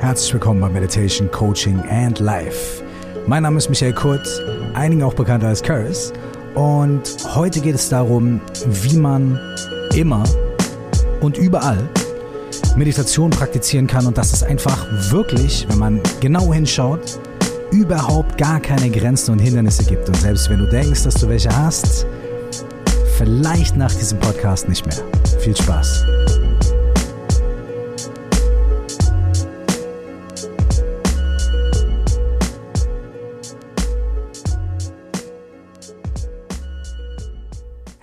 Herzlich willkommen bei Meditation, Coaching and Life. Mein Name ist Michael Kurz, einigen auch bekannt als Curse. Und heute geht es darum, wie man immer und überall Meditation praktizieren kann und dass es einfach wirklich, wenn man genau hinschaut, überhaupt gar keine Grenzen und Hindernisse gibt. Und selbst wenn du denkst, dass du welche hast, vielleicht nach diesem Podcast nicht mehr. Viel Spaß.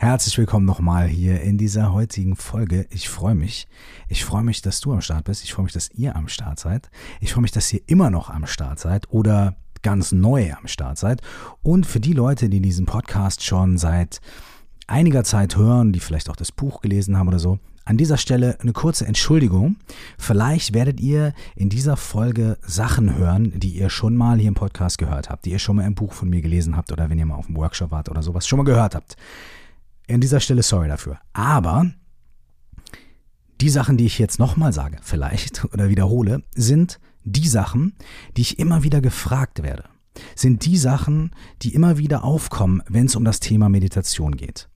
Herzlich willkommen nochmal hier in dieser heutigen Folge. Ich freue mich. Ich freue mich, dass du am Start bist. Ich freue mich, dass ihr am Start seid. Ich freue mich, dass ihr immer noch am Start seid oder ganz neu am Start seid. Und für die Leute, die diesen Podcast schon seit einiger Zeit hören, die vielleicht auch das Buch gelesen haben oder so, an dieser Stelle eine kurze Entschuldigung. Vielleicht werdet ihr in dieser Folge Sachen hören, die ihr schon mal hier im Podcast gehört habt, die ihr schon mal im Buch von mir gelesen habt oder wenn ihr mal auf dem Workshop wart oder sowas schon mal gehört habt. An dieser Stelle sorry dafür. Aber die Sachen, die ich jetzt nochmal sage, vielleicht oder wiederhole, sind die Sachen, die ich immer wieder gefragt werde. Sind die Sachen, die immer wieder aufkommen, wenn es um das Thema Meditation geht.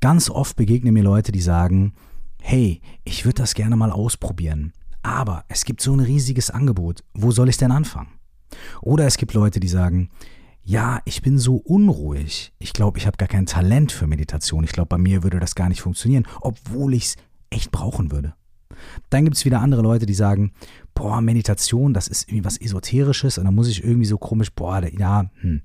Ganz oft begegnen mir Leute, die sagen, hey, ich würde das gerne mal ausprobieren, aber es gibt so ein riesiges Angebot, wo soll ich denn anfangen? Oder es gibt Leute, die sagen, ja, ich bin so unruhig. Ich glaube, ich habe gar kein Talent für Meditation. Ich glaube, bei mir würde das gar nicht funktionieren, obwohl ich es echt brauchen würde. Dann gibt es wieder andere Leute, die sagen, boah, Meditation, das ist irgendwie was Esoterisches und dann muss ich irgendwie so komisch, boah, ja, hm,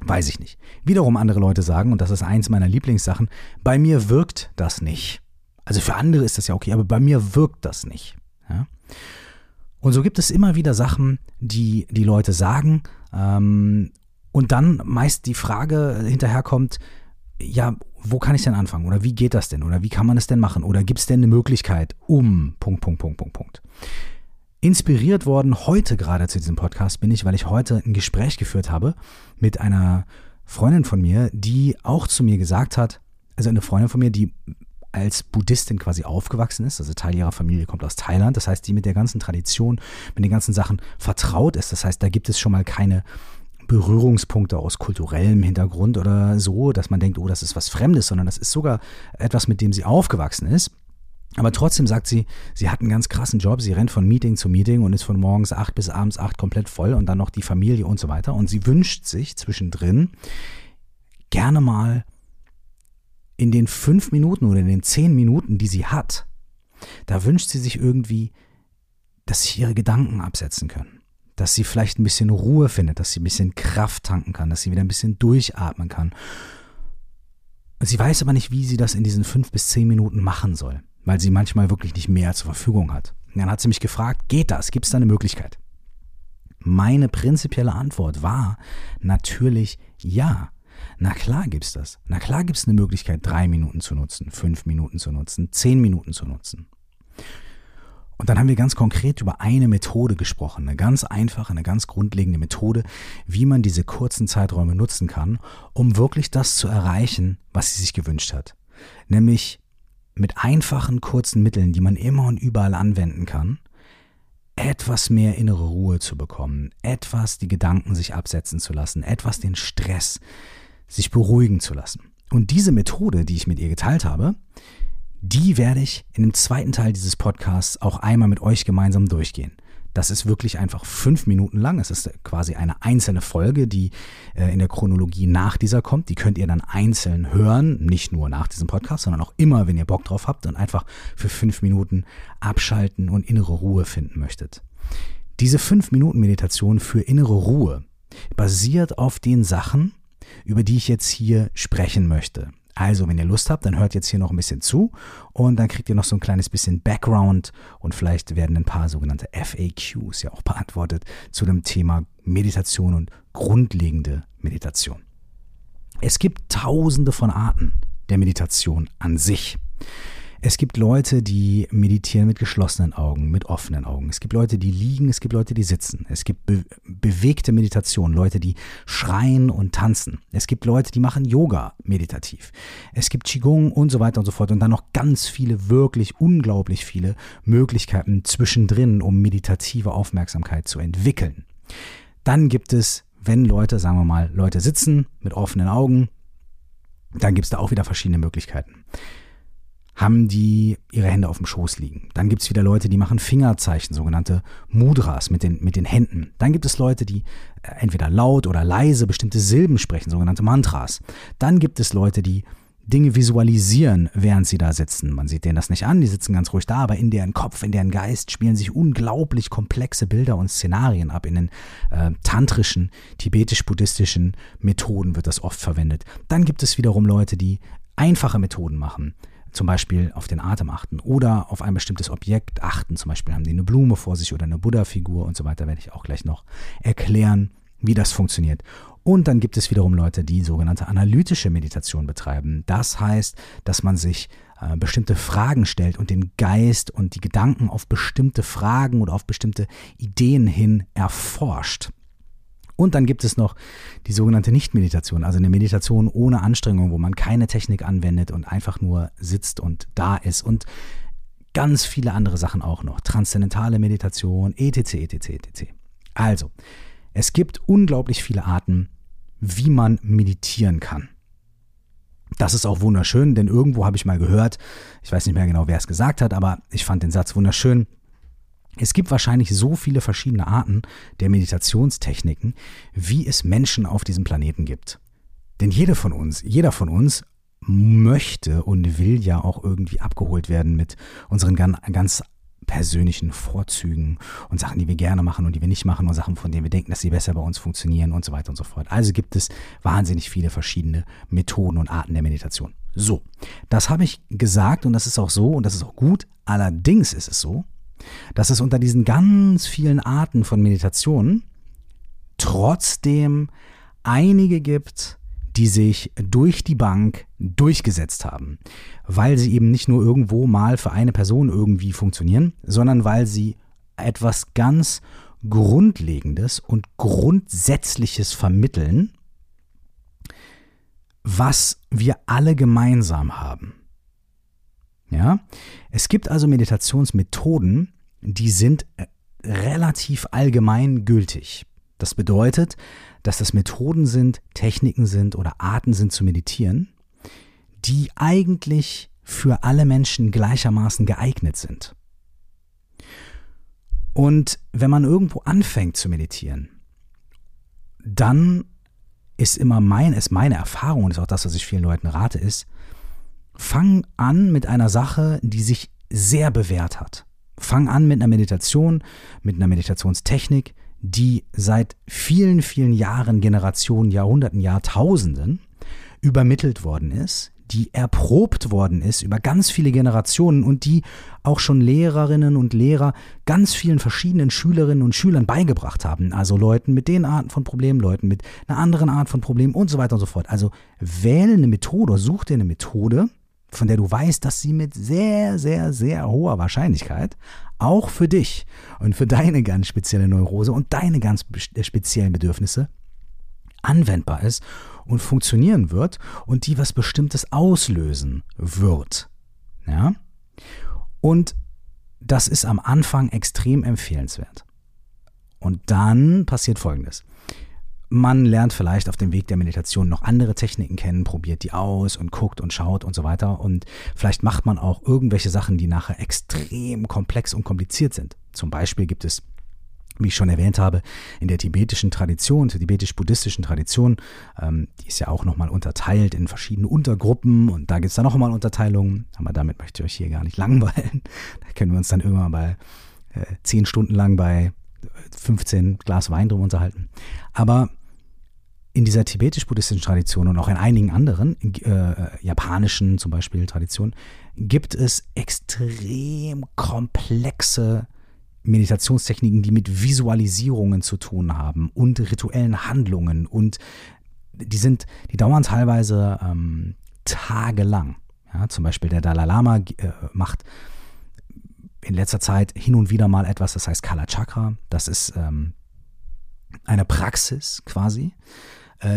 weiß ich nicht. Wiederum andere Leute sagen, und das ist eins meiner Lieblingssachen, bei mir wirkt das nicht. Also für andere ist das ja okay, aber bei mir wirkt das nicht. Ja? Und so gibt es immer wieder Sachen, die die Leute sagen ähm, und dann meist die Frage hinterherkommt, ja, wo kann ich denn anfangen? Oder wie geht das denn? Oder wie kann man es denn machen? Oder gibt es denn eine Möglichkeit, um Punkt, Punkt, Punkt, Punkt, Punkt. Inspiriert worden heute gerade zu diesem Podcast bin ich, weil ich heute ein Gespräch geführt habe mit einer Freundin von mir, die auch zu mir gesagt hat, also eine Freundin von mir, die als Buddhistin quasi aufgewachsen ist, also Teil ihrer Familie kommt aus Thailand, das heißt, die mit der ganzen Tradition, mit den ganzen Sachen vertraut ist. Das heißt, da gibt es schon mal keine Berührungspunkte aus kulturellem Hintergrund oder so, dass man denkt, oh, das ist was Fremdes, sondern das ist sogar etwas, mit dem sie aufgewachsen ist. Aber trotzdem sagt sie, sie hat einen ganz krassen Job. Sie rennt von Meeting zu Meeting und ist von morgens acht bis abends acht komplett voll und dann noch die Familie und so weiter. Und sie wünscht sich zwischendrin gerne mal in den fünf Minuten oder in den zehn Minuten, die sie hat, da wünscht sie sich irgendwie, dass sich ihre Gedanken absetzen können dass sie vielleicht ein bisschen Ruhe findet, dass sie ein bisschen Kraft tanken kann, dass sie wieder ein bisschen durchatmen kann. Sie weiß aber nicht, wie sie das in diesen fünf bis zehn Minuten machen soll, weil sie manchmal wirklich nicht mehr zur Verfügung hat. Und dann hat sie mich gefragt, geht das? Gibt es da eine Möglichkeit? Meine prinzipielle Antwort war natürlich ja. Na klar gibt's das. Na klar gibt's eine Möglichkeit, drei Minuten zu nutzen, fünf Minuten zu nutzen, zehn Minuten zu nutzen. Und dann haben wir ganz konkret über eine Methode gesprochen, eine ganz einfache, eine ganz grundlegende Methode, wie man diese kurzen Zeiträume nutzen kann, um wirklich das zu erreichen, was sie sich gewünscht hat. Nämlich mit einfachen, kurzen Mitteln, die man immer und überall anwenden kann, etwas mehr innere Ruhe zu bekommen, etwas die Gedanken sich absetzen zu lassen, etwas den Stress sich beruhigen zu lassen. Und diese Methode, die ich mit ihr geteilt habe, die werde ich in dem zweiten Teil dieses Podcasts auch einmal mit euch gemeinsam durchgehen. Das ist wirklich einfach fünf Minuten lang. Es ist quasi eine einzelne Folge, die äh, in der Chronologie nach dieser kommt. Die könnt ihr dann einzeln hören, nicht nur nach diesem Podcast, sondern auch immer, wenn ihr Bock drauf habt und einfach für fünf Minuten abschalten und innere Ruhe finden möchtet. Diese fünf Minuten Meditation für innere Ruhe basiert auf den Sachen, über die ich jetzt hier sprechen möchte. Also, wenn ihr Lust habt, dann hört jetzt hier noch ein bisschen zu und dann kriegt ihr noch so ein kleines bisschen Background und vielleicht werden ein paar sogenannte FAQs ja auch beantwortet zu dem Thema Meditation und grundlegende Meditation. Es gibt tausende von Arten der Meditation an sich. Es gibt Leute, die meditieren mit geschlossenen Augen, mit offenen Augen. Es gibt Leute, die liegen, es gibt Leute, die sitzen. Es gibt be bewegte Meditation, Leute, die schreien und tanzen. Es gibt Leute, die machen Yoga meditativ. Es gibt Qigong und so weiter und so fort. Und dann noch ganz viele, wirklich unglaublich viele Möglichkeiten zwischendrin, um meditative Aufmerksamkeit zu entwickeln. Dann gibt es, wenn Leute, sagen wir mal, Leute sitzen mit offenen Augen, dann gibt es da auch wieder verschiedene Möglichkeiten haben die ihre Hände auf dem Schoß liegen. Dann gibt es wieder Leute, die machen Fingerzeichen, sogenannte Mudras mit den, mit den Händen. Dann gibt es Leute, die äh, entweder laut oder leise bestimmte Silben sprechen, sogenannte Mantras. Dann gibt es Leute, die Dinge visualisieren, während sie da sitzen. Man sieht denen das nicht an, die sitzen ganz ruhig da, aber in deren Kopf, in deren Geist spielen sich unglaublich komplexe Bilder und Szenarien ab. In den äh, tantrischen, tibetisch-buddhistischen Methoden wird das oft verwendet. Dann gibt es wiederum Leute, die einfache Methoden machen zum Beispiel auf den Atem achten oder auf ein bestimmtes Objekt achten. Zum Beispiel haben die eine Blume vor sich oder eine Buddha-Figur und so weiter, werde ich auch gleich noch erklären, wie das funktioniert. Und dann gibt es wiederum Leute, die sogenannte analytische Meditation betreiben. Das heißt, dass man sich äh, bestimmte Fragen stellt und den Geist und die Gedanken auf bestimmte Fragen oder auf bestimmte Ideen hin erforscht. Und dann gibt es noch die sogenannte Nichtmeditation, also eine Meditation ohne Anstrengung, wo man keine Technik anwendet und einfach nur sitzt und da ist und ganz viele andere Sachen auch noch. Transzendentale Meditation, etc., etc., etc. Also, es gibt unglaublich viele Arten, wie man meditieren kann. Das ist auch wunderschön, denn irgendwo habe ich mal gehört, ich weiß nicht mehr genau, wer es gesagt hat, aber ich fand den Satz wunderschön. Es gibt wahrscheinlich so viele verschiedene Arten der Meditationstechniken, wie es Menschen auf diesem Planeten gibt. Denn jeder von uns, jeder von uns möchte und will ja auch irgendwie abgeholt werden mit unseren ganz persönlichen Vorzügen und Sachen, die wir gerne machen und die wir nicht machen und Sachen, von denen wir denken, dass sie besser bei uns funktionieren und so weiter und so fort. Also gibt es wahnsinnig viele verschiedene Methoden und Arten der Meditation. So, das habe ich gesagt und das ist auch so und das ist auch gut. Allerdings ist es so, dass es unter diesen ganz vielen Arten von Meditation trotzdem einige gibt, die sich durch die Bank durchgesetzt haben, weil sie eben nicht nur irgendwo mal für eine Person irgendwie funktionieren, sondern weil sie etwas ganz Grundlegendes und Grundsätzliches vermitteln, was wir alle gemeinsam haben. Ja? Es gibt also Meditationsmethoden, die sind äh, relativ allgemein gültig. Das bedeutet, dass das Methoden sind, Techniken sind oder Arten sind zu meditieren, die eigentlich für alle Menschen gleichermaßen geeignet sind. Und wenn man irgendwo anfängt zu meditieren, dann ist immer mein, ist meine Erfahrung, und ist auch das, was ich vielen Leuten rate, ist, fang an mit einer Sache, die sich sehr bewährt hat. Fang an mit einer Meditation, mit einer Meditationstechnik, die seit vielen, vielen Jahren, Generationen, Jahrhunderten, Jahrtausenden übermittelt worden ist, die erprobt worden ist über ganz viele Generationen und die auch schon Lehrerinnen und Lehrer ganz vielen verschiedenen Schülerinnen und Schülern beigebracht haben. Also Leuten mit den Arten von Problemen, Leuten mit einer anderen Art von Problemen und so weiter und so fort. Also wähle eine Methode, such dir eine Methode, von der du weißt, dass sie mit sehr, sehr, sehr hoher Wahrscheinlichkeit auch für dich und für deine ganz spezielle Neurose und deine ganz äh, speziellen Bedürfnisse anwendbar ist und funktionieren wird und die was Bestimmtes auslösen wird. Ja? Und das ist am Anfang extrem empfehlenswert. Und dann passiert Folgendes. Man lernt vielleicht auf dem Weg der Meditation noch andere Techniken kennen, probiert die aus und guckt und schaut und so weiter. Und vielleicht macht man auch irgendwelche Sachen, die nachher extrem komplex und kompliziert sind. Zum Beispiel gibt es wie ich schon erwähnt habe, in der tibetischen Tradition, der tibetisch-buddhistischen Tradition, ähm, die ist ja auch nochmal unterteilt in verschiedene Untergruppen und da gibt es dann nochmal Unterteilungen, aber damit möchte ich euch hier gar nicht langweilen. Da können wir uns dann irgendwann bei äh, zehn Stunden lang bei 15 Glas Wein drum unterhalten. Aber in dieser tibetisch-buddhistischen Tradition und auch in einigen anderen, äh, japanischen zum Beispiel Traditionen, gibt es extrem komplexe Meditationstechniken, die mit Visualisierungen zu tun haben und rituellen Handlungen und die sind, die dauern teilweise ähm, tagelang. Ja, zum Beispiel der Dalai Lama äh, macht in letzter Zeit hin und wieder mal etwas, das heißt Kala Chakra. Das ist ähm, eine Praxis quasi,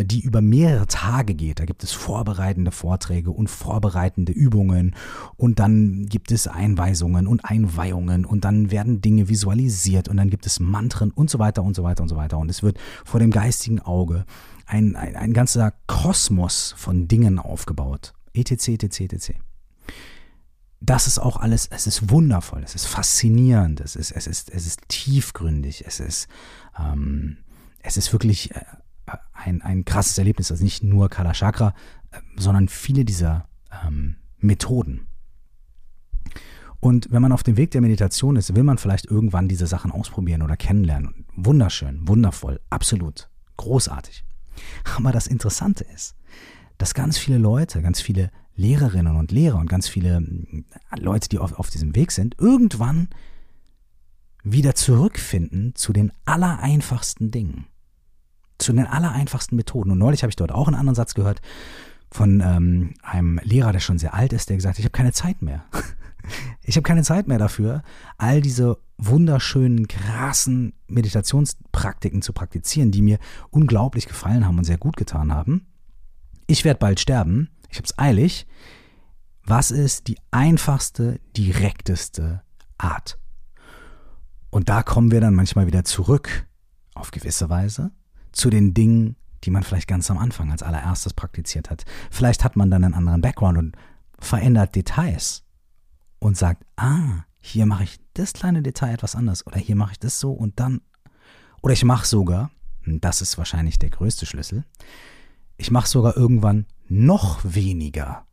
die über mehrere Tage geht. Da gibt es vorbereitende Vorträge und vorbereitende Übungen und dann gibt es Einweisungen und Einweihungen und dann werden Dinge visualisiert und dann gibt es Mantren und so weiter und so weiter und so weiter. Und es wird vor dem geistigen Auge ein, ein, ein ganzer Kosmos von Dingen aufgebaut. etc, etc, etc das ist auch alles, es ist wundervoll, es ist faszinierend, es ist, es ist, es ist tiefgründig, es ist, ähm, es ist wirklich äh, ein, ein krasses Erlebnis, also nicht nur Kala Chakra, äh, sondern viele dieser ähm, Methoden. Und wenn man auf dem Weg der Meditation ist, will man vielleicht irgendwann diese Sachen ausprobieren oder kennenlernen. Wunderschön, wundervoll, absolut, großartig. Aber das Interessante ist, dass ganz viele Leute, ganz viele Lehrerinnen und Lehrer und ganz viele äh, Leute, die auf, auf diesem Weg sind, irgendwann wieder zurückfinden zu den allereinfachsten Dingen. Zu den allereinfachsten Methoden. Und neulich habe ich dort auch einen anderen Satz gehört von ähm, einem Lehrer, der schon sehr alt ist, der gesagt hat, ich habe keine Zeit mehr. ich habe keine Zeit mehr dafür, all diese wunderschönen, krassen Meditationspraktiken zu praktizieren, die mir unglaublich gefallen haben und sehr gut getan haben. Ich werde bald sterben ich habe es eilig. Was ist die einfachste, direkteste Art? Und da kommen wir dann manchmal wieder zurück, auf gewisse Weise, zu den Dingen, die man vielleicht ganz am Anfang als allererstes praktiziert hat. Vielleicht hat man dann einen anderen Background und verändert Details und sagt, ah, hier mache ich das kleine Detail etwas anders oder hier mache ich das so und dann, oder ich mache sogar, das ist wahrscheinlich der größte Schlüssel, ich mache sogar irgendwann noch weniger,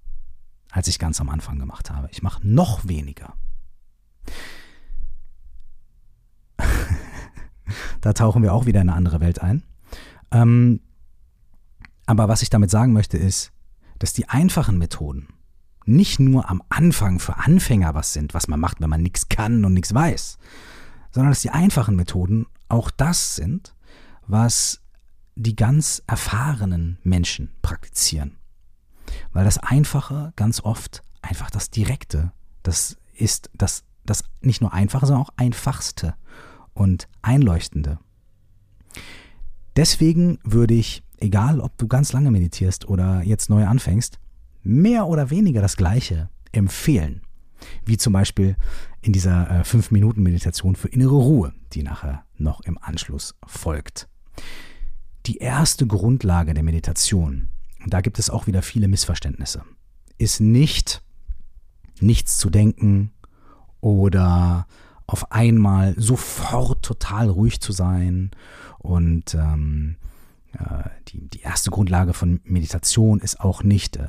als ich ganz am Anfang gemacht habe. Ich mache noch weniger. da tauchen wir auch wieder in eine andere Welt ein. Ähm, aber was ich damit sagen möchte, ist, dass die einfachen Methoden nicht nur am Anfang für Anfänger was sind, was man macht, wenn man nichts kann und nichts weiß, sondern dass die einfachen Methoden auch das sind, was die ganz erfahrenen Menschen praktizieren. Weil das Einfache ganz oft einfach das Direkte, das ist das, das nicht nur Einfache, sondern auch Einfachste und Einleuchtende. Deswegen würde ich, egal ob du ganz lange meditierst oder jetzt neu anfängst, mehr oder weniger das Gleiche empfehlen. Wie zum Beispiel in dieser 5-Minuten-Meditation äh, für innere Ruhe, die nachher noch im Anschluss folgt. Die erste Grundlage der Meditation da gibt es auch wieder viele Missverständnisse, ist nicht nichts zu denken oder auf einmal sofort total ruhig zu sein. Und ähm, äh, die, die erste Grundlage von Meditation ist auch nicht äh,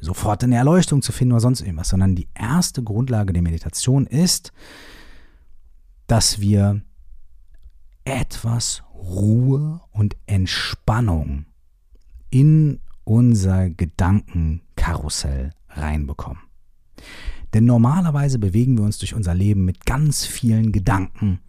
sofort eine Erleuchtung zu finden oder sonst irgendwas, sondern die erste Grundlage der Meditation ist, dass wir etwas Ruhe und Entspannung in unser Gedankenkarussell reinbekommen. Denn normalerweise bewegen wir uns durch unser Leben mit ganz vielen Gedanken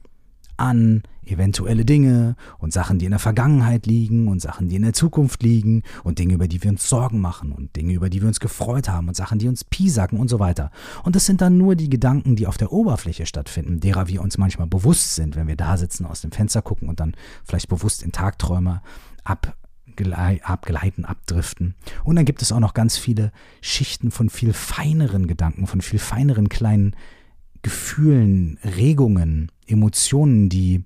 an eventuelle Dinge und Sachen, die in der Vergangenheit liegen und Sachen, die in der Zukunft liegen und Dinge, über die wir uns Sorgen machen und Dinge, über die wir uns gefreut haben und Sachen, die uns piesacken und so weiter. Und das sind dann nur die Gedanken, die auf der Oberfläche stattfinden, derer wir uns manchmal bewusst sind, wenn wir da sitzen, aus dem Fenster gucken und dann vielleicht bewusst in Tagträume ab abgleiten, abdriften. Und dann gibt es auch noch ganz viele Schichten von viel feineren Gedanken, von viel feineren kleinen Gefühlen, Regungen, Emotionen, die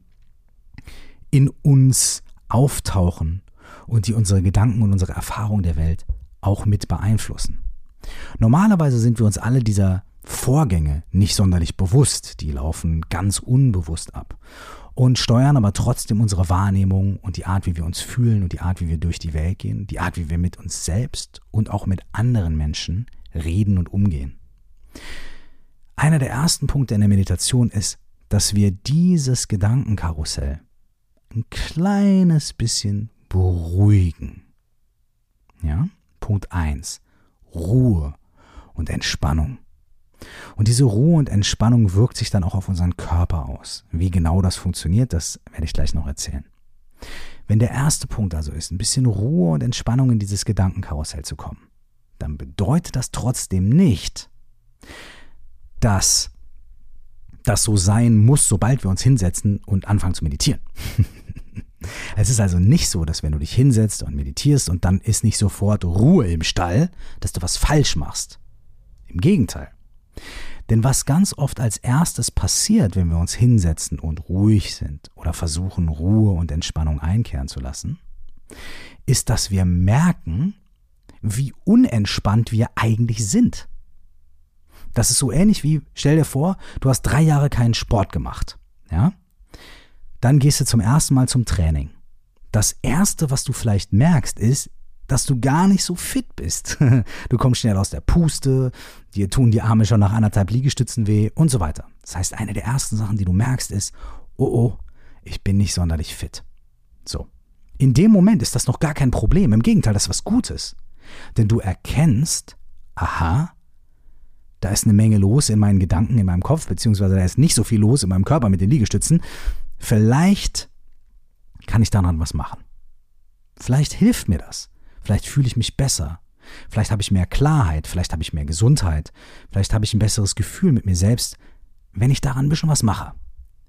in uns auftauchen und die unsere Gedanken und unsere Erfahrung der Welt auch mit beeinflussen. Normalerweise sind wir uns alle dieser Vorgänge nicht sonderlich bewusst, die laufen ganz unbewusst ab und steuern aber trotzdem unsere Wahrnehmung und die Art, wie wir uns fühlen und die Art, wie wir durch die Welt gehen, die Art, wie wir mit uns selbst und auch mit anderen Menschen reden und umgehen. Einer der ersten Punkte in der Meditation ist, dass wir dieses Gedankenkarussell ein kleines bisschen beruhigen. Ja? Punkt 1. Ruhe und Entspannung. Und diese Ruhe und Entspannung wirkt sich dann auch auf unseren Körper aus. Wie genau das funktioniert, das werde ich gleich noch erzählen. Wenn der erste Punkt also ist, ein bisschen Ruhe und Entspannung in dieses Gedankenkarussell zu kommen, dann bedeutet das trotzdem nicht, dass das so sein muss, sobald wir uns hinsetzen und anfangen zu meditieren. es ist also nicht so, dass wenn du dich hinsetzt und meditierst und dann ist nicht sofort Ruhe im Stall, dass du was falsch machst. Im Gegenteil. Denn was ganz oft als erstes passiert, wenn wir uns hinsetzen und ruhig sind oder versuchen, Ruhe und Entspannung einkehren zu lassen, ist, dass wir merken, wie unentspannt wir eigentlich sind. Das ist so ähnlich wie, stell dir vor, du hast drei Jahre keinen Sport gemacht. Ja? Dann gehst du zum ersten Mal zum Training. Das erste, was du vielleicht merkst, ist, dass du gar nicht so fit bist. Du kommst schnell aus der Puste, dir tun die Arme schon nach anderthalb Liegestützen weh und so weiter. Das heißt, eine der ersten Sachen, die du merkst, ist, oh oh, ich bin nicht sonderlich fit. So. In dem Moment ist das noch gar kein Problem. Im Gegenteil, das ist was Gutes. Denn du erkennst, aha, da ist eine Menge los in meinen Gedanken, in meinem Kopf, beziehungsweise da ist nicht so viel los in meinem Körper mit den Liegestützen. Vielleicht kann ich daran was machen. Vielleicht hilft mir das. Vielleicht fühle ich mich besser. Vielleicht habe ich mehr Klarheit, vielleicht habe ich mehr Gesundheit, vielleicht habe ich ein besseres Gefühl mit mir selbst, wenn ich daran ein bisschen was mache.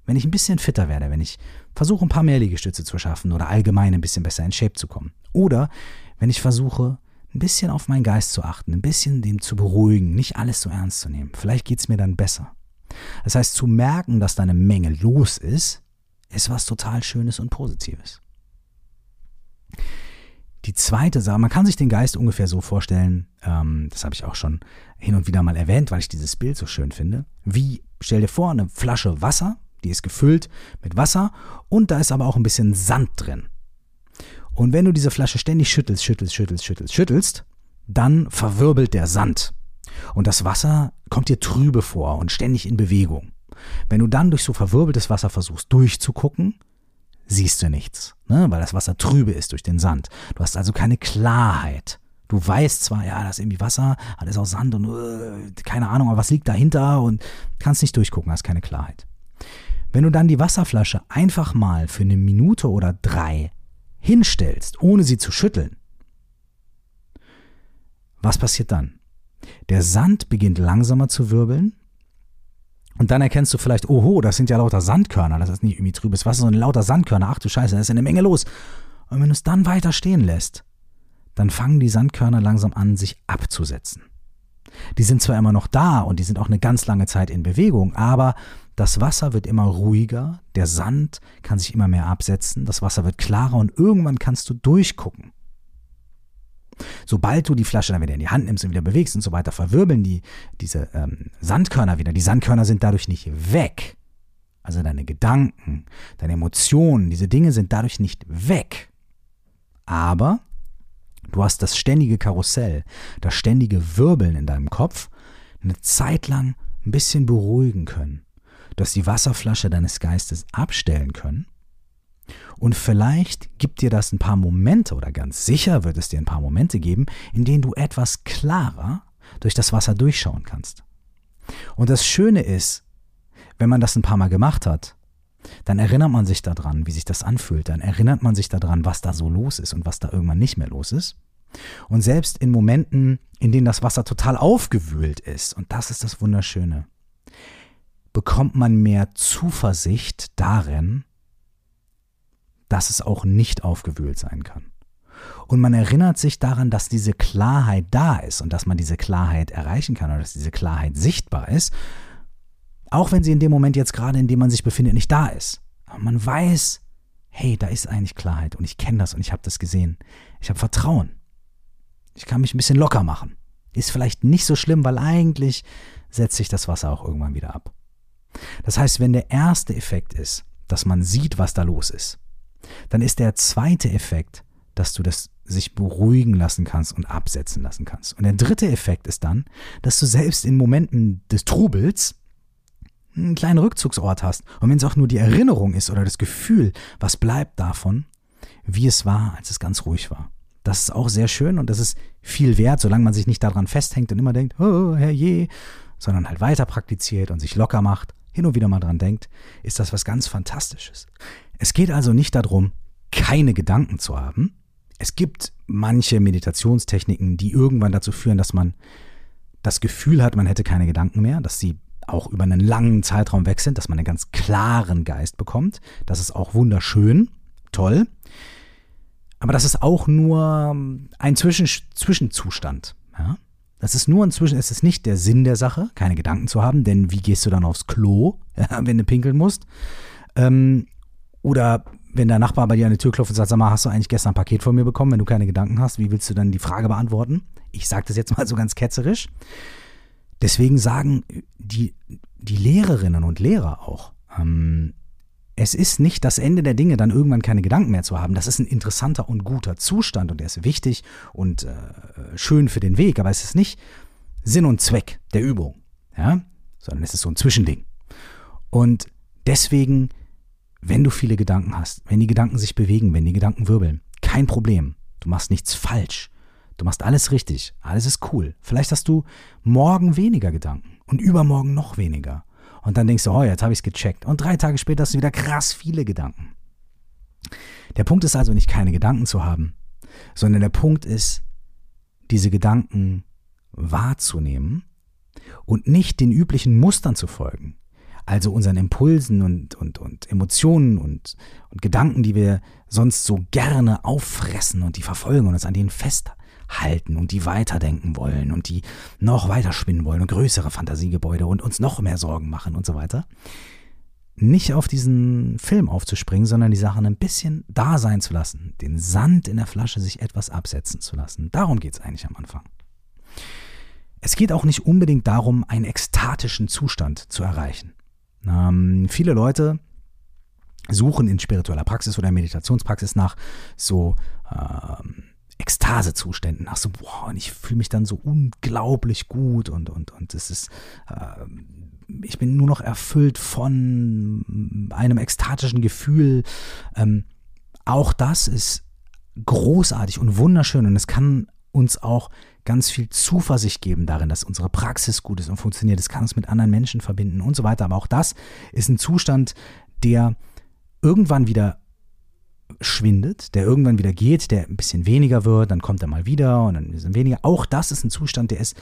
Wenn ich ein bisschen fitter werde, wenn ich versuche, ein paar mehr Liegestütze zu schaffen oder allgemein ein bisschen besser in Shape zu kommen. Oder wenn ich versuche, ein bisschen auf meinen Geist zu achten, ein bisschen den zu beruhigen, nicht alles so ernst zu nehmen. Vielleicht geht es mir dann besser. Das heißt, zu merken, dass da eine Menge los ist, ist was total Schönes und Positives. Die zweite Sache, man kann sich den Geist ungefähr so vorstellen, ähm, das habe ich auch schon hin und wieder mal erwähnt, weil ich dieses Bild so schön finde, wie, stell dir vor, eine Flasche Wasser, die ist gefüllt mit Wasser und da ist aber auch ein bisschen Sand drin. Und wenn du diese Flasche ständig schüttelst, schüttelst, schüttelst, schüttelst, schüttelst, dann verwirbelt der Sand. Und das Wasser kommt dir trübe vor und ständig in Bewegung. Wenn du dann durch so verwirbeltes Wasser versuchst durchzugucken, siehst du nichts, ne? weil das Wasser trübe ist durch den Sand. Du hast also keine Klarheit. Du weißt zwar, ja, das ist irgendwie Wasser, ist auch Sand und uh, keine Ahnung, aber was liegt dahinter und kannst nicht durchgucken, hast keine Klarheit. Wenn du dann die Wasserflasche einfach mal für eine Minute oder drei hinstellst, ohne sie zu schütteln, was passiert dann? Der Sand beginnt langsamer zu wirbeln und dann erkennst du vielleicht, oho, das sind ja lauter Sandkörner, das ist nicht irgendwie trübes Wasser, sondern lauter Sandkörner, ach du Scheiße, da ist eine Menge los. Und wenn du es dann weiter stehen lässt, dann fangen die Sandkörner langsam an, sich abzusetzen. Die sind zwar immer noch da und die sind auch eine ganz lange Zeit in Bewegung, aber das Wasser wird immer ruhiger, der Sand kann sich immer mehr absetzen, das Wasser wird klarer und irgendwann kannst du durchgucken. Sobald du die Flasche dann wieder in die Hand nimmst und wieder bewegst und so weiter, verwirbeln die diese ähm, Sandkörner wieder. Die Sandkörner sind dadurch nicht weg. Also deine Gedanken, deine Emotionen, diese Dinge sind dadurch nicht weg. Aber du hast das ständige Karussell, das ständige Wirbeln in deinem Kopf eine Zeit lang ein bisschen beruhigen können dass die Wasserflasche deines Geistes abstellen können. Und vielleicht gibt dir das ein paar Momente oder ganz sicher wird es dir ein paar Momente geben, in denen du etwas klarer durch das Wasser durchschauen kannst. Und das Schöne ist, wenn man das ein paar Mal gemacht hat, dann erinnert man sich daran, wie sich das anfühlt, dann erinnert man sich daran, was da so los ist und was da irgendwann nicht mehr los ist. Und selbst in Momenten, in denen das Wasser total aufgewühlt ist, und das ist das Wunderschöne, bekommt man mehr Zuversicht darin, dass es auch nicht aufgewühlt sein kann. Und man erinnert sich daran, dass diese Klarheit da ist und dass man diese Klarheit erreichen kann oder dass diese Klarheit sichtbar ist, auch wenn sie in dem Moment jetzt gerade, in dem man sich befindet, nicht da ist. Aber man weiß, hey, da ist eigentlich Klarheit und ich kenne das und ich habe das gesehen. Ich habe Vertrauen. Ich kann mich ein bisschen locker machen. Ist vielleicht nicht so schlimm, weil eigentlich setzt sich das Wasser auch irgendwann wieder ab. Das heißt, wenn der erste Effekt ist, dass man sieht, was da los ist, dann ist der zweite Effekt, dass du das sich beruhigen lassen kannst und absetzen lassen kannst. Und der dritte Effekt ist dann, dass du selbst in Momenten des Trubels einen kleinen Rückzugsort hast. Und wenn es auch nur die Erinnerung ist oder das Gefühl, was bleibt davon, wie es war, als es ganz ruhig war. Das ist auch sehr schön und das ist viel wert, solange man sich nicht daran festhängt und immer denkt, oh, herrje, sondern halt weiter praktiziert und sich locker macht hin und wieder mal dran denkt, ist das was ganz Fantastisches. Es geht also nicht darum, keine Gedanken zu haben. es gibt manche Meditationstechniken, die irgendwann dazu führen, dass man das Gefühl hat, man hätte keine Gedanken mehr, dass sie auch über einen langen Zeitraum weg sind, dass man einen ganz klaren Geist bekommt. Das ist auch wunderschön, toll. Aber das ist auch nur ein Zwischen Zwischenzustand. Ja? Das ist nur ein Zwischen, es ist nicht der Sinn der Sache, keine Gedanken zu haben, denn wie gehst du dann aufs Klo, wenn du pinkeln musst? Ähm, oder wenn der Nachbar bei dir an die Tür klopft und sagt, sag mal, hast du eigentlich gestern ein Paket von mir bekommen, wenn du keine Gedanken hast, wie willst du dann die Frage beantworten? Ich sage das jetzt mal so ganz ketzerisch. Deswegen sagen die, die Lehrerinnen und Lehrer auch, ähm, es ist nicht das Ende der Dinge, dann irgendwann keine Gedanken mehr zu haben. Das ist ein interessanter und guter Zustand und der ist wichtig und äh, schön für den Weg, aber es ist nicht Sinn und Zweck der Übung, ja? sondern es ist so ein Zwischending. Und deswegen, wenn du viele Gedanken hast, wenn die Gedanken sich bewegen, wenn die Gedanken wirbeln, kein Problem. Du machst nichts falsch. Du machst alles richtig. Alles ist cool. Vielleicht hast du morgen weniger Gedanken und übermorgen noch weniger. Und dann denkst du, oh, jetzt habe ich es gecheckt. Und drei Tage später hast du wieder krass viele Gedanken. Der Punkt ist also nicht keine Gedanken zu haben, sondern der Punkt ist, diese Gedanken wahrzunehmen und nicht den üblichen Mustern zu folgen. Also unseren Impulsen und, und, und Emotionen und, und Gedanken, die wir sonst so gerne auffressen und die verfolgen und uns an denen festhalten halten und die weiterdenken wollen und die noch weiter spinnen wollen und größere Fantasiegebäude und uns noch mehr Sorgen machen und so weiter. Nicht auf diesen Film aufzuspringen, sondern die Sachen ein bisschen da sein zu lassen, den Sand in der Flasche sich etwas absetzen zu lassen. Darum geht es eigentlich am Anfang. Es geht auch nicht unbedingt darum, einen ekstatischen Zustand zu erreichen. Ähm, viele Leute suchen in spiritueller Praxis oder Meditationspraxis nach so ähm, Ekstasezuständen. Ach so, boah, und ich fühle mich dann so unglaublich gut und, und, und es ist, äh, ich bin nur noch erfüllt von einem ekstatischen Gefühl. Ähm, auch das ist großartig und wunderschön und es kann uns auch ganz viel Zuversicht geben darin, dass unsere Praxis gut ist und funktioniert. Es kann uns mit anderen Menschen verbinden und so weiter. Aber auch das ist ein Zustand, der irgendwann wieder schwindet, der irgendwann wieder geht, der ein bisschen weniger wird, dann kommt er mal wieder und dann ist er weniger. Auch das ist ein Zustand, der ist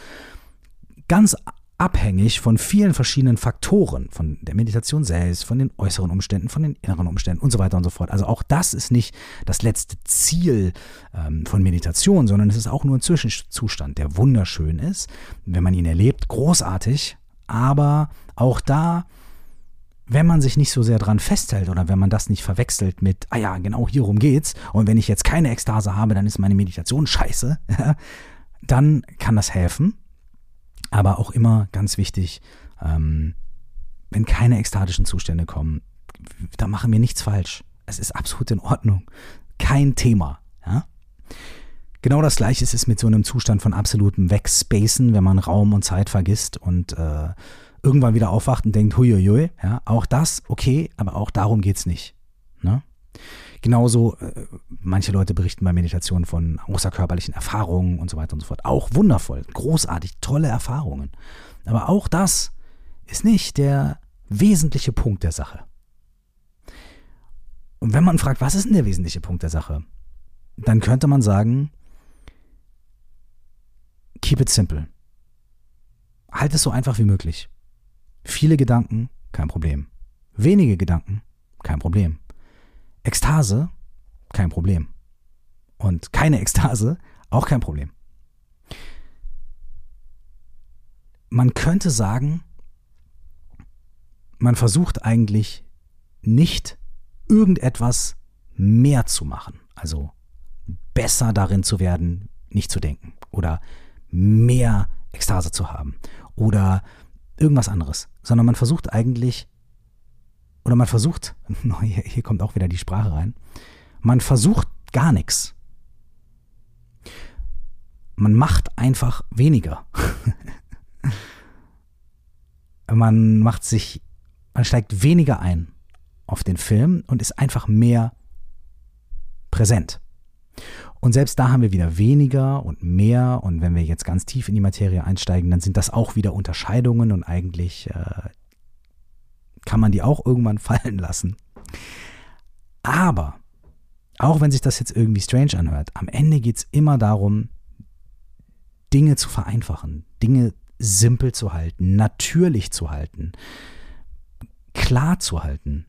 ganz abhängig von vielen verschiedenen Faktoren, von der Meditation selbst, von den äußeren Umständen, von den inneren Umständen und so weiter und so fort. Also auch das ist nicht das letzte Ziel ähm, von Meditation, sondern es ist auch nur ein Zwischenzustand, der wunderschön ist, wenn man ihn erlebt, großartig, aber auch da wenn man sich nicht so sehr dran festhält oder wenn man das nicht verwechselt mit, ah ja, genau hierum geht's, und wenn ich jetzt keine Ekstase habe, dann ist meine Meditation scheiße, dann kann das helfen. Aber auch immer ganz wichtig, ähm, wenn keine ekstatischen Zustände kommen, da machen wir nichts falsch. Es ist absolut in Ordnung. Kein Thema. Ja? Genau das gleiche ist es mit so einem Zustand von absolutem Wegspacen, wenn man Raum und Zeit vergisst und äh, irgendwann wieder aufwacht und denkt, huiuiui, ja, auch das, okay, aber auch darum geht es nicht. Ne? Genauso, äh, manche Leute berichten bei Meditation von außerkörperlichen Erfahrungen und so weiter und so fort. Auch wundervoll, großartig, tolle Erfahrungen. Aber auch das ist nicht der wesentliche Punkt der Sache. Und wenn man fragt, was ist denn der wesentliche Punkt der Sache, dann könnte man sagen, keep it simple. Halt es so einfach wie möglich. Viele Gedanken, kein Problem. Wenige Gedanken, kein Problem. Ekstase, kein Problem. Und keine Ekstase, auch kein Problem. Man könnte sagen, man versucht eigentlich nicht irgendetwas mehr zu machen. Also besser darin zu werden, nicht zu denken. Oder mehr Ekstase zu haben. Oder irgendwas anderes, sondern man versucht eigentlich, oder man versucht, hier, kommt auch wieder die Sprache rein, man versucht gar nichts. Man macht einfach weniger. man macht sich, man steigt weniger ein auf den Film und ist einfach mehr präsent. Und selbst da haben wir wieder weniger und mehr. Und wenn wir jetzt ganz tief in die Materie einsteigen, dann sind das auch wieder Unterscheidungen und eigentlich äh, kann man die auch irgendwann fallen lassen. Aber auch wenn sich das jetzt irgendwie strange anhört, am Ende geht es immer darum, Dinge zu vereinfachen, Dinge simpel zu halten, natürlich zu halten, klar zu halten,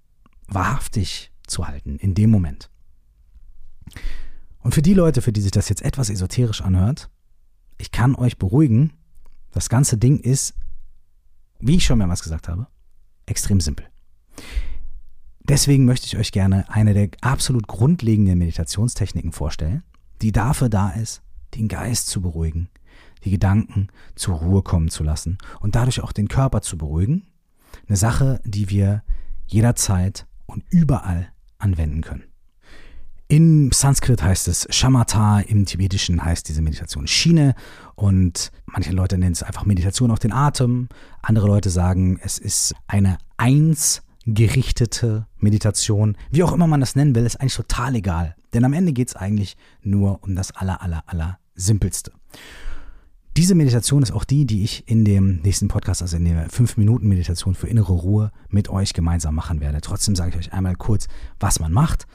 wahrhaftig zu halten in dem Moment. Und für die Leute, für die sich das jetzt etwas esoterisch anhört, ich kann euch beruhigen, das ganze Ding ist, wie ich schon mehrmals gesagt habe, extrem simpel. Deswegen möchte ich euch gerne eine der absolut grundlegenden Meditationstechniken vorstellen, die dafür da ist, den Geist zu beruhigen, die Gedanken zur Ruhe kommen zu lassen und dadurch auch den Körper zu beruhigen. Eine Sache, die wir jederzeit und überall anwenden können. In Sanskrit heißt es Shamatha, im Tibetischen heißt diese Meditation Schiene und manche Leute nennen es einfach Meditation auf den Atem, andere Leute sagen, es ist eine einsgerichtete Meditation. Wie auch immer man das nennen will, ist eigentlich total egal, denn am Ende geht es eigentlich nur um das aller, aller, aller Simpelste. Diese Meditation ist auch die, die ich in dem nächsten Podcast, also in der 5-Minuten-Meditation für innere Ruhe mit euch gemeinsam machen werde. Trotzdem sage ich euch einmal kurz, was man macht.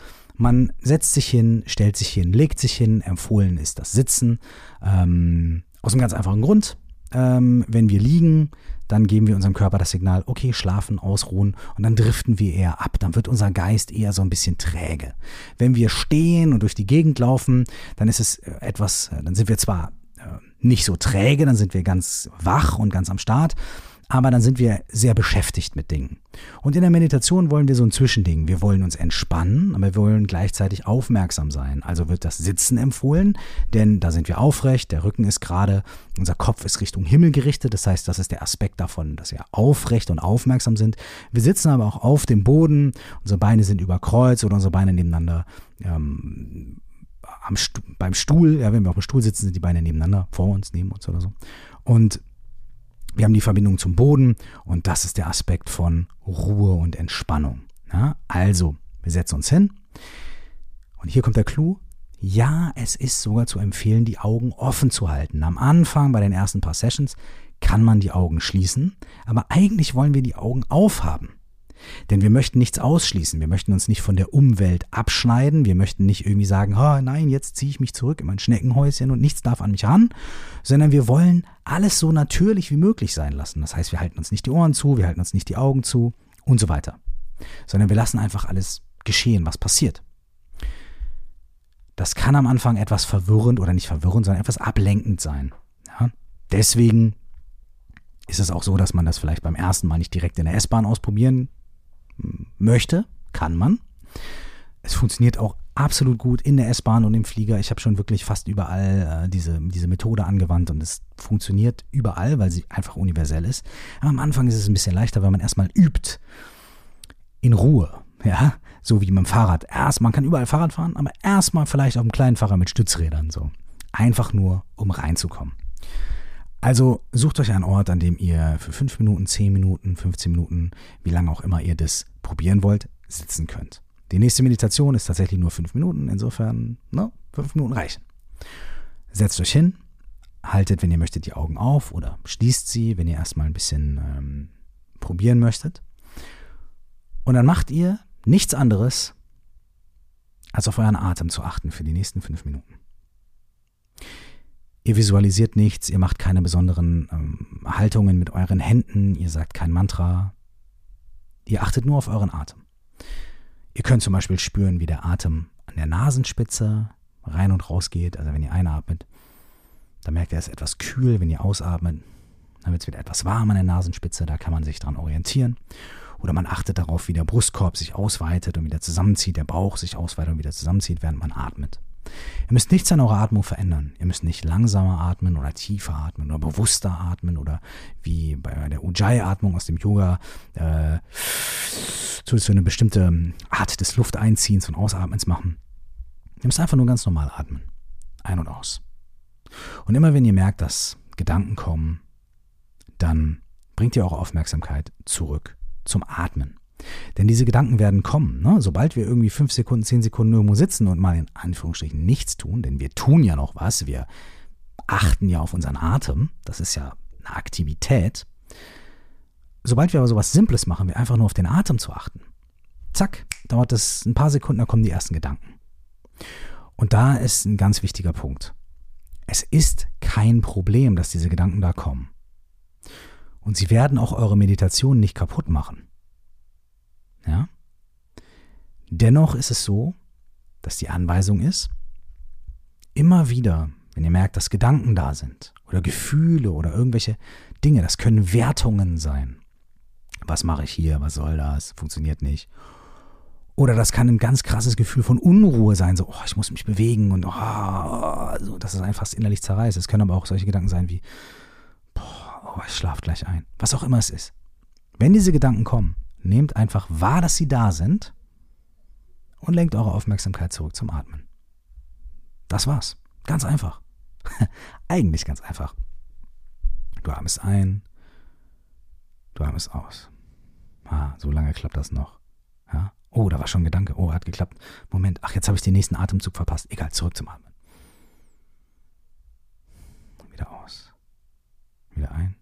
Man setzt sich hin, stellt sich hin, legt sich hin. Empfohlen ist das Sitzen. Ähm, aus einem ganz einfachen Grund. Ähm, wenn wir liegen, dann geben wir unserem Körper das Signal, okay, schlafen, ausruhen und dann driften wir eher ab. Dann wird unser Geist eher so ein bisschen träge. Wenn wir stehen und durch die Gegend laufen, dann ist es äh, etwas, äh, dann sind wir zwar äh, nicht so träge, dann sind wir ganz wach und ganz am Start, aber dann sind wir sehr beschäftigt mit Dingen. Und in der Meditation wollen wir so ein Zwischending. Wir wollen uns entspannen, aber wir wollen gleichzeitig aufmerksam sein. Also wird das Sitzen empfohlen, denn da sind wir aufrecht, der Rücken ist gerade, unser Kopf ist Richtung Himmel gerichtet. Das heißt, das ist der Aspekt davon, dass wir aufrecht und aufmerksam sind. Wir sitzen aber auch auf dem Boden, unsere Beine sind überkreuzt oder unsere Beine nebeneinander. Ähm, am Stu beim Stuhl, ja, wenn wir auf dem Stuhl sitzen, sind die Beine nebeneinander, vor uns, neben uns oder so. Und wir haben die Verbindung zum Boden und das ist der Aspekt von Ruhe und Entspannung. Ja, also, wir setzen uns hin und hier kommt der Clou. Ja, es ist sogar zu empfehlen, die Augen offen zu halten. Am Anfang, bei den ersten paar Sessions, kann man die Augen schließen, aber eigentlich wollen wir die Augen aufhaben. Denn wir möchten nichts ausschließen. Wir möchten uns nicht von der Umwelt abschneiden. Wir möchten nicht irgendwie sagen, oh, nein, jetzt ziehe ich mich zurück in mein Schneckenhäuschen und nichts darf an mich ran, sondern wir wollen alles so natürlich wie möglich sein lassen. Das heißt, wir halten uns nicht die Ohren zu, wir halten uns nicht die Augen zu und so weiter. Sondern wir lassen einfach alles geschehen, was passiert. Das kann am Anfang etwas verwirrend oder nicht verwirrend, sondern etwas ablenkend sein. Ja? Deswegen ist es auch so, dass man das vielleicht beim ersten Mal nicht direkt in der S-Bahn ausprobieren möchte, kann man. Es funktioniert auch absolut gut in der S-Bahn und im Flieger. Ich habe schon wirklich fast überall äh, diese, diese Methode angewandt und es funktioniert überall, weil sie einfach universell ist. Aber am Anfang ist es ein bisschen leichter, weil man erstmal übt. In Ruhe, ja, so wie beim Fahrrad. Erst, man kann überall Fahrrad fahren, aber erstmal vielleicht auf einem kleinen Fahrrad mit Stützrädern so. Einfach nur, um reinzukommen. Also sucht euch einen Ort, an dem ihr für 5 Minuten, 10 Minuten, 15 Minuten, wie lange auch immer ihr das probieren wollt, sitzen könnt. Die nächste Meditation ist tatsächlich nur 5 Minuten, insofern, ne, 5 Minuten reichen. Setzt euch hin, haltet, wenn ihr möchtet, die Augen auf oder schließt sie, wenn ihr erstmal ein bisschen ähm, probieren möchtet. Und dann macht ihr nichts anderes, als auf euren Atem zu achten für die nächsten 5 Minuten. Ihr visualisiert nichts, ihr macht keine besonderen ähm, Haltungen mit euren Händen, ihr sagt kein Mantra. Ihr achtet nur auf euren Atem. Ihr könnt zum Beispiel spüren, wie der Atem an der Nasenspitze rein und raus geht. Also wenn ihr einatmet, dann merkt ihr, es ist etwas kühl. Wenn ihr ausatmet, dann wird es wieder etwas warm an der Nasenspitze. Da kann man sich dran orientieren. Oder man achtet darauf, wie der Brustkorb sich ausweitet und wieder zusammenzieht, der Bauch sich ausweitet und wieder zusammenzieht, während man atmet. Ihr müsst nichts an eurer Atmung verändern. Ihr müsst nicht langsamer atmen oder tiefer atmen oder bewusster atmen oder wie bei der Ujjayi-Atmung aus dem Yoga äh, so, so eine bestimmte Art des Lufteinziehens und Ausatmens machen. Ihr müsst einfach nur ganz normal atmen. Ein und aus. Und immer wenn ihr merkt, dass Gedanken kommen, dann bringt ihr eure Aufmerksamkeit zurück zum Atmen. Denn diese Gedanken werden kommen. Ne? Sobald wir irgendwie fünf Sekunden, zehn Sekunden irgendwo sitzen und mal in Anführungsstrichen nichts tun, denn wir tun ja noch was, wir achten ja auf unseren Atem, das ist ja eine Aktivität. Sobald wir aber sowas Simples machen, wir einfach nur auf den Atem zu achten, zack, dauert das ein paar Sekunden, da kommen die ersten Gedanken. Und da ist ein ganz wichtiger Punkt. Es ist kein Problem, dass diese Gedanken da kommen. Und sie werden auch eure Meditation nicht kaputt machen. Ja? Dennoch ist es so, dass die Anweisung ist, immer wieder, wenn ihr merkt, dass Gedanken da sind oder Gefühle oder irgendwelche Dinge, das können Wertungen sein. Was mache ich hier? Was soll das? Funktioniert nicht. Oder das kann ein ganz krasses Gefühl von Unruhe sein, so, oh, ich muss mich bewegen und oh, so, dass es einen fast innerlich zerreißt. Es können aber auch solche Gedanken sein wie, boah, oh, ich schlafe gleich ein. Was auch immer es ist. Wenn diese Gedanken kommen, nehmt einfach wahr, dass sie da sind und lenkt eure Aufmerksamkeit zurück zum Atmen. Das war's. Ganz einfach. Eigentlich ganz einfach. Du atmest ein, du atmest aus. Ah, so lange klappt das noch. Ja? Oh, da war schon ein Gedanke. Oh, hat geklappt. Moment, ach, jetzt habe ich den nächsten Atemzug verpasst. Egal, zurück zum Atmen. Wieder aus. Wieder ein.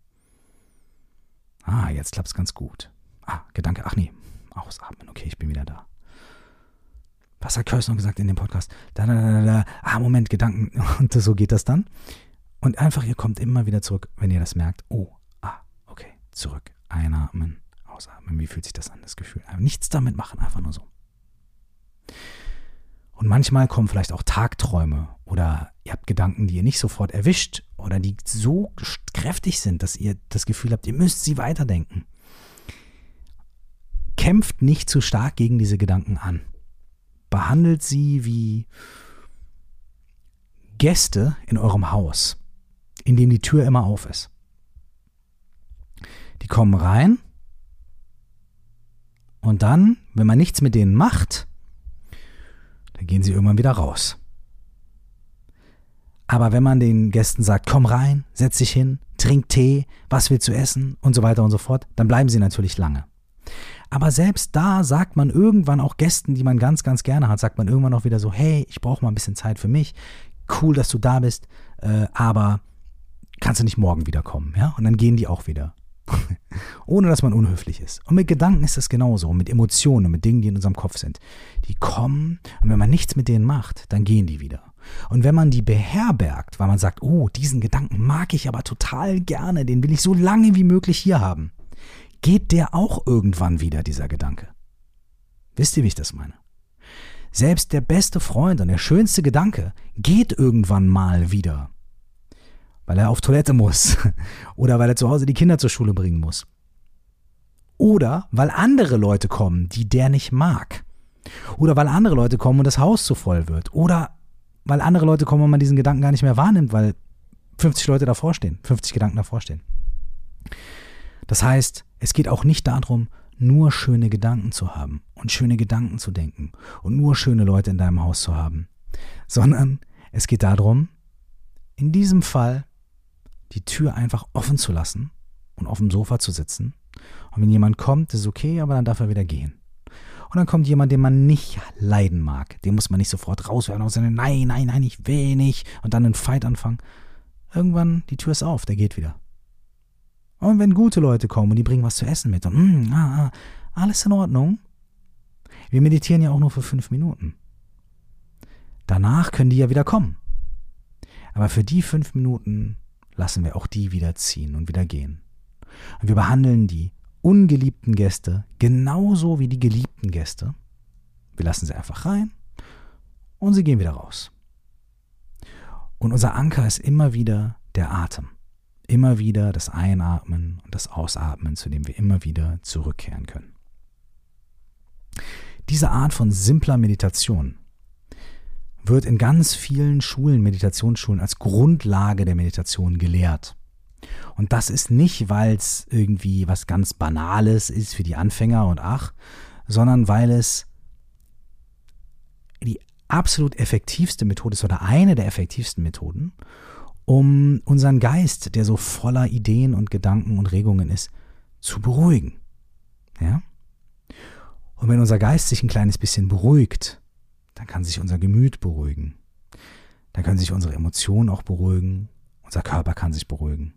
Ah, jetzt klappt es ganz gut. Ah, Gedanke, ach nee, ausatmen. Okay, ich bin wieder da was hat noch gesagt in dem Podcast? Da, da, da, da, ah, Moment, Gedanken. Und so geht das dann. Und einfach, ihr kommt immer wieder zurück, wenn ihr das merkt. Oh, ah, okay, zurück. Einatmen, ausatmen. Wie fühlt sich das an, das Gefühl? nichts damit machen, einfach nur so. Und manchmal kommen vielleicht auch Tagträume oder ihr habt Gedanken, die ihr nicht sofort erwischt oder die so kräftig sind, dass ihr das Gefühl habt, ihr müsst sie weiterdenken. Kämpft nicht zu stark gegen diese Gedanken an behandelt sie wie Gäste in eurem Haus, in dem die Tür immer auf ist. Die kommen rein und dann, wenn man nichts mit denen macht, dann gehen sie irgendwann wieder raus. Aber wenn man den Gästen sagt, komm rein, setz dich hin, trink Tee, was willst du essen und so weiter und so fort, dann bleiben sie natürlich lange. Aber selbst da sagt man irgendwann auch Gästen, die man ganz, ganz gerne hat, sagt man irgendwann auch wieder so, hey, ich brauche mal ein bisschen Zeit für mich. Cool, dass du da bist, äh, aber kannst du nicht morgen wiederkommen, ja? Und dann gehen die auch wieder. Ohne dass man unhöflich ist. Und mit Gedanken ist es genauso, mit Emotionen, mit Dingen, die in unserem Kopf sind. Die kommen und wenn man nichts mit denen macht, dann gehen die wieder. Und wenn man die beherbergt, weil man sagt, oh, diesen Gedanken mag ich aber total gerne, den will ich so lange wie möglich hier haben, geht der auch irgendwann wieder, dieser Gedanke. Wisst ihr, wie ich das meine? Selbst der beste Freund und der schönste Gedanke geht irgendwann mal wieder. Weil er auf Toilette muss. Oder weil er zu Hause die Kinder zur Schule bringen muss. Oder weil andere Leute kommen, die der nicht mag. Oder weil andere Leute kommen und das Haus zu voll wird. Oder weil andere Leute kommen und man diesen Gedanken gar nicht mehr wahrnimmt, weil 50 Leute davor stehen, 50 Gedanken davor stehen. Das heißt, es geht auch nicht darum, nur schöne Gedanken zu haben und schöne Gedanken zu denken und nur schöne Leute in deinem Haus zu haben, sondern es geht darum, in diesem Fall die Tür einfach offen zu lassen und auf dem Sofa zu sitzen. Und wenn jemand kommt, ist okay, aber dann darf er wieder gehen. Und dann kommt jemand, den man nicht leiden mag. Den muss man nicht sofort rauswerfen und sagen, nein, nein, nein, ich will nicht. Und dann einen Fight anfangen. Irgendwann, die Tür ist auf, der geht wieder. Und wenn gute Leute kommen und die bringen was zu essen mit, und mm, ah, ah, alles in Ordnung. Wir meditieren ja auch nur für fünf Minuten. Danach können die ja wieder kommen. Aber für die fünf Minuten lassen wir auch die wieder ziehen und wieder gehen. Und wir behandeln die ungeliebten Gäste genauso wie die geliebten Gäste. Wir lassen sie einfach rein und sie gehen wieder raus. Und unser Anker ist immer wieder der Atem immer wieder das Einatmen und das Ausatmen, zu dem wir immer wieder zurückkehren können. Diese Art von simpler Meditation wird in ganz vielen Schulen, Meditationsschulen als Grundlage der Meditation gelehrt. Und das ist nicht, weil es irgendwie was ganz Banales ist für die Anfänger und ach, sondern weil es die absolut effektivste Methode ist oder eine der effektivsten Methoden, um unseren Geist, der so voller Ideen und Gedanken und Regungen ist, zu beruhigen. Ja? Und wenn unser Geist sich ein kleines bisschen beruhigt, dann kann sich unser Gemüt beruhigen. Dann können sich unsere Emotionen auch beruhigen. Unser Körper kann sich beruhigen.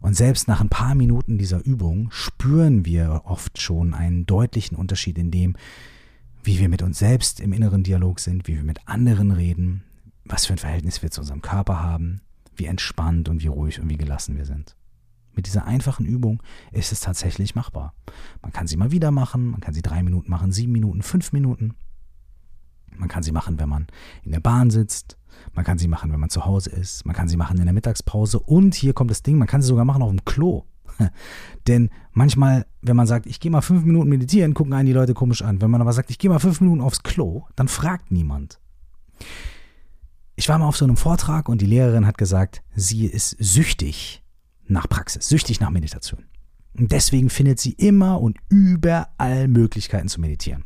Und selbst nach ein paar Minuten dieser Übung spüren wir oft schon einen deutlichen Unterschied in dem, wie wir mit uns selbst im inneren Dialog sind, wie wir mit anderen reden, was für ein Verhältnis wir zu unserem Körper haben, wie entspannt und wie ruhig und wie gelassen wir sind. Mit dieser einfachen Übung ist es tatsächlich machbar. Man kann sie mal wieder machen, man kann sie drei Minuten machen, sieben Minuten, fünf Minuten. Man kann sie machen, wenn man in der Bahn sitzt. Man kann sie machen, wenn man zu Hause ist. Man kann sie machen in der Mittagspause. Und hier kommt das Ding, man kann sie sogar machen auf dem Klo. Denn manchmal, wenn man sagt, ich gehe mal fünf Minuten meditieren, gucken einen die Leute komisch an. Wenn man aber sagt, ich gehe mal fünf Minuten aufs Klo, dann fragt niemand. Ich war mal auf so einem Vortrag und die Lehrerin hat gesagt, sie ist süchtig nach Praxis, süchtig nach Meditation. Und deswegen findet sie immer und überall Möglichkeiten zu meditieren.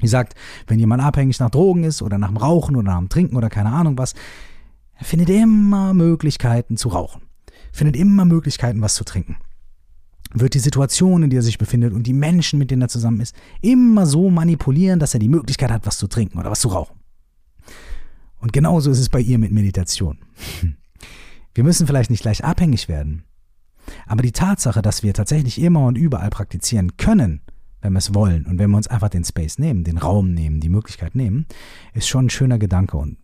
Sie sagt, wenn jemand abhängig nach Drogen ist oder nach dem Rauchen oder nach dem Trinken oder keine Ahnung was, er findet immer Möglichkeiten zu rauchen, findet immer Möglichkeiten, was zu trinken. Wird die Situation, in der er sich befindet und die Menschen, mit denen er zusammen ist, immer so manipulieren, dass er die Möglichkeit hat, was zu trinken oder was zu rauchen. Und genauso ist es bei ihr mit Meditation. Wir müssen vielleicht nicht gleich abhängig werden. Aber die Tatsache, dass wir tatsächlich immer und überall praktizieren können, wenn wir es wollen und wenn wir uns einfach den Space nehmen, den Raum nehmen, die Möglichkeit nehmen, ist schon ein schöner Gedanke. Und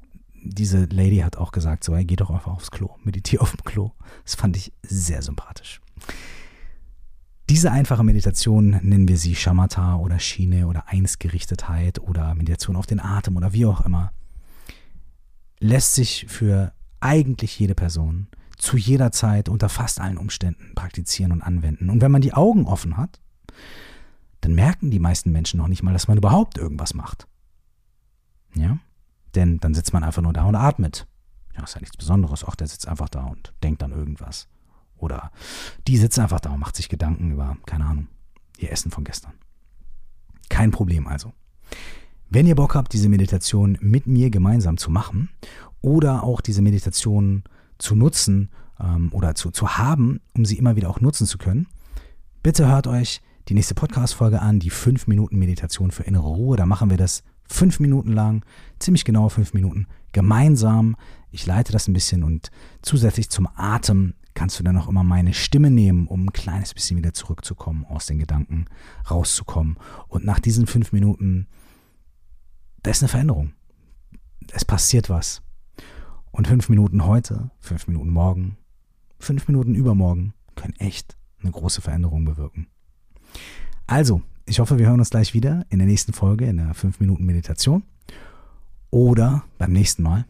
diese Lady hat auch gesagt, so, hey, geh doch einfach aufs Klo, meditiere auf dem Klo. Das fand ich sehr sympathisch. Diese einfache Meditation nennen wir sie Shamatha oder Schiene oder Einsgerichtetheit oder Meditation auf den Atem oder wie auch immer, lässt sich für eigentlich jede Person zu jeder Zeit unter fast allen Umständen praktizieren und anwenden. Und wenn man die Augen offen hat, dann merken die meisten Menschen noch nicht mal, dass man überhaupt irgendwas macht. Ja? Denn dann sitzt man einfach nur da und atmet. Ja, ist ja nichts Besonderes. Auch der sitzt einfach da und denkt an irgendwas. Oder die sitzt einfach da und macht sich Gedanken über, keine Ahnung, ihr Essen von gestern. Kein Problem also. Wenn ihr Bock habt, diese Meditation mit mir gemeinsam zu machen oder auch diese Meditation zu nutzen ähm, oder zu, zu haben, um sie immer wieder auch nutzen zu können, bitte hört euch die nächste Podcast-Folge an, die 5 Minuten Meditation für innere Ruhe. Da machen wir das fünf Minuten lang, ziemlich genau fünf Minuten, gemeinsam. Ich leite das ein bisschen und zusätzlich zum Atem kannst du dann auch immer meine Stimme nehmen, um ein kleines bisschen wieder zurückzukommen, aus den Gedanken rauszukommen. Und nach diesen fünf Minuten, da ist eine Veränderung. Es passiert was. Und fünf Minuten heute, fünf Minuten morgen, fünf Minuten übermorgen können echt eine große Veränderung bewirken. Also, ich hoffe, wir hören uns gleich wieder in der nächsten Folge, in der 5 Minuten Meditation. Oder beim nächsten Mal.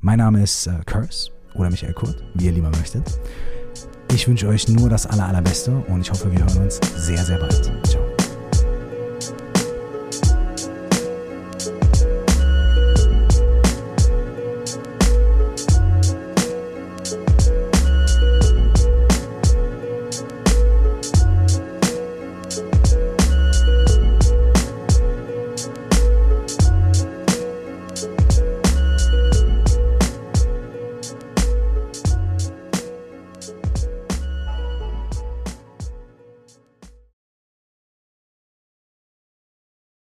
Mein Name ist äh, Curse oder Michael Kurt, wie ihr lieber möchtet. Ich wünsche euch nur das aller, allerbeste und ich hoffe, wir hören uns sehr, sehr bald. Ciao.